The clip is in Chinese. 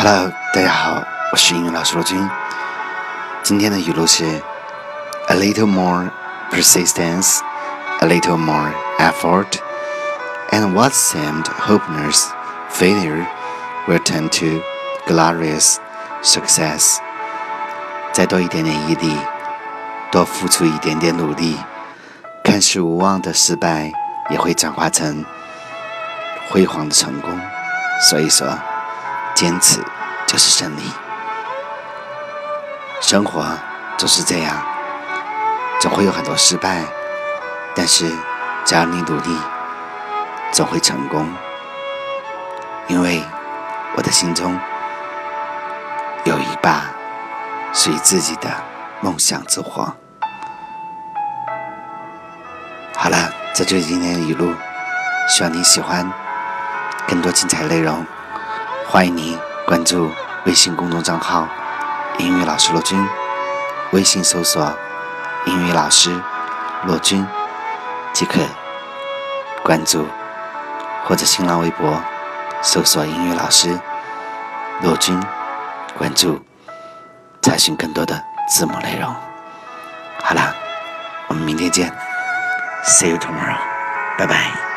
Hello，大家好，我是英语老师罗军。今天的语录是：A little more persistence, a little more effort, and what seemed hopeless failure will turn to glorious success。再多一点点毅力，多付出一点点努力，看似无望的失败也会转化成辉煌的成功。所以说。坚持就是胜利。生活总是这样，总会有很多失败，但是只要你努力，总会成功。因为我的心中有一把属于自己的梦想之火。好了，这就是今天的语录，希望你喜欢。更多精彩内容。欢迎您关注微信公众账号“英语老师罗军”，微信搜索“英语老师罗军”即可关注，或者新浪微博搜索“英语老师罗军”关注，查询更多的字幕内容。好了，我们明天见，See you tomorrow，拜拜。